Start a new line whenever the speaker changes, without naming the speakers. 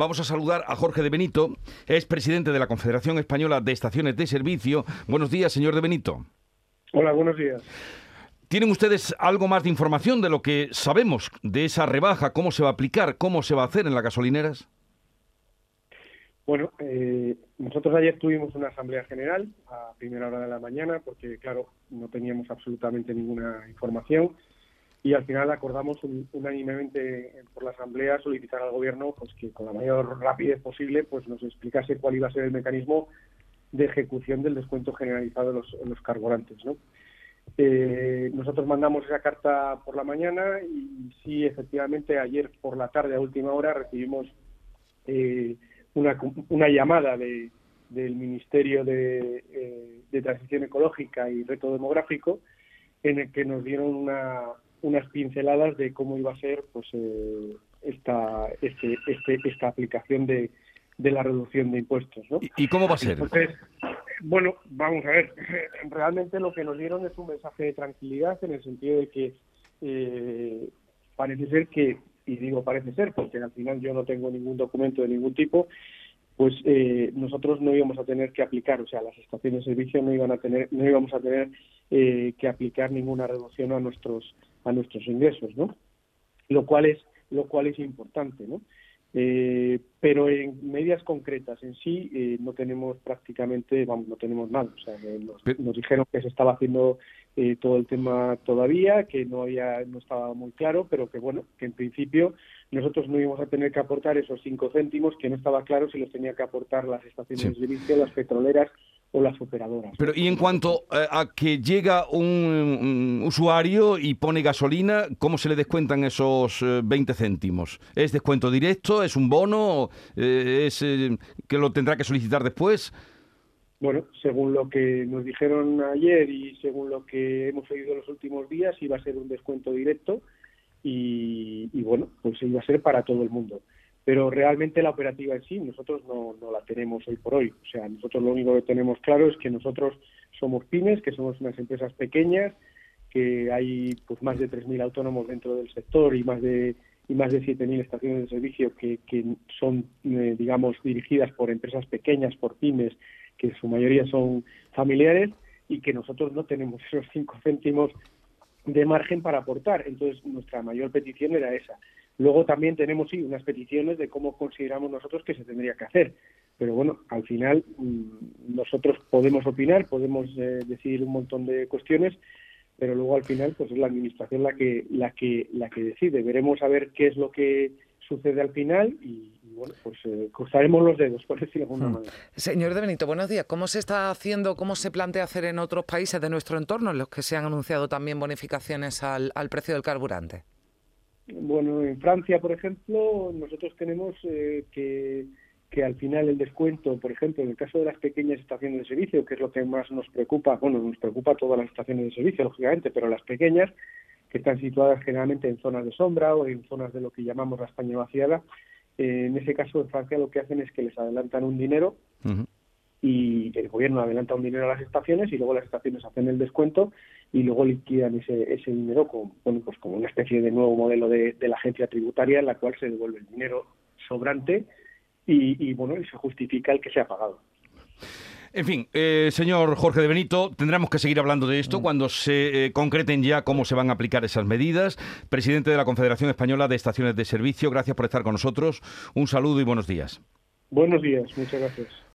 Vamos a saludar a Jorge de Benito, es presidente de la Confederación Española de Estaciones de Servicio. Buenos días, señor de Benito.
Hola, buenos días.
¿Tienen ustedes algo más de información de lo que sabemos de esa rebaja? ¿Cómo se va a aplicar? ¿Cómo se va a hacer en las gasolineras?
Bueno, eh, nosotros ayer tuvimos una asamblea general a primera hora de la mañana porque, claro, no teníamos absolutamente ninguna información y al final acordamos unánimemente por la asamblea solicitar al gobierno pues que con la mayor rapidez posible pues nos explicase cuál iba a ser el mecanismo de ejecución del descuento generalizado en los, carburantes, ¿no? Eh, nosotros mandamos esa carta por la mañana y sí, efectivamente, ayer por la tarde a última hora recibimos eh, una, una llamada de, del Ministerio de, eh, de, Transición Ecológica y Reto Demográfico en el que nos dieron una, unas pinceladas de cómo iba a ser pues eh, esta, este, este, esta aplicación de, de la reducción de impuestos. ¿no?
¿Y, cómo va a ser?
bueno, vamos a ver, realmente lo que nos dieron es un mensaje de tranquilidad en el sentido de que eh, parece ser que y digo parece ser porque al final yo no tengo ningún documento de ningún tipo, pues eh, nosotros no íbamos a tener que aplicar, o sea, las estaciones de servicio no iban a tener, no íbamos a tener eh, que aplicar ninguna reducción a nuestros a nuestros ingresos, ¿no? Lo cual es lo cual es importante, ¿no? Eh, pero en medidas concretas en sí eh, no tenemos prácticamente, vamos, no tenemos nada. O sea, nos, dijeron que se estaba haciendo eh, todo el tema todavía, que no había, no estaba muy claro, pero que bueno, que en principio nosotros no íbamos a tener que aportar esos cinco céntimos, que no estaba claro si los tenía que aportar las estaciones de servicio, las petroleras o las operadoras.
Pero y en cuanto eh, a que llega un, usuario y pone gasolina, ¿cómo se le descuentan esos 20 eh, céntimos? ¿Es descuento directo? ¿Es un bono? Eh, ¿Es que lo tendrá que solicitar después?
Bueno, según lo que nos dijeron ayer y según lo que hemos oído los últimos días, iba a ser un descuento directo y, y bueno, pues iba a ser para todo el mundo pero realmente la operativa en sí nosotros no, no, la tenemos hoy por hoy. O sea, nosotros lo único que tenemos claro es que nosotros somos pymes, que somos unas empresas pequeñas, que hay pues más de 3.000 autónomos dentro del sector y más de y más de 7.000 estaciones de servicio que, que son, eh, digamos, dirigidas por empresas pequeñas, por pymes, que su mayoría son familiares y que nosotros no tenemos esos cinco céntimos de margen para aportar. Entonces, nuestra mayor petición era esa. Luego también tenemos, sí, unas peticiones de cómo consideramos nosotros que se tendría que hacer. Pero bueno, al final mm, nosotros podemos opinar, podemos eh, decir un montón de cuestiones, pero luego al final pues es la administración la que la que la que decide. Veremos a ver qué es lo que sucede al final y, bueno, pues eh, cruzaremos los dedos, por decirlo de alguna hmm. manera.
Señor De Benito, buenos días. ¿Cómo se está haciendo, cómo se plantea hacer en otros países de nuestro entorno en los que se han anunciado también bonificaciones al, al precio del carburante?
Bueno, en Francia, por ejemplo, nosotros tenemos eh, que, que al final el descuento, por ejemplo, en el caso de las pequeñas estaciones de servicio, que es lo que más nos preocupa, bueno, nos preocupa todas las estaciones de servicio, lógicamente, pero las pequeñas, que están situadas generalmente en zonas de sombra o en zonas de lo que llamamos la España vaciada, eh, en ese caso en Francia lo que hacen es que les adelantan un dinero y el gobierno adelanta un dinero a las estaciones y luego las estaciones hacen el descuento y luego liquidan ese, ese dinero con, bueno, pues como una especie de nuevo modelo de, la agencia tributaria en la cual se devuelve el dinero sobrante y, bueno, y se justifica el que se ha pagado.
En fin, eh, señor Jorge de Benito, tendremos que seguir hablando de esto mm. cuando se eh, concreten ya cómo se van a aplicar esas medidas. Presidente de la Confederación Española de Estaciones de Servicio, gracias por estar con nosotros. Un saludo y buenos días.
Buenos días, muchas gracias.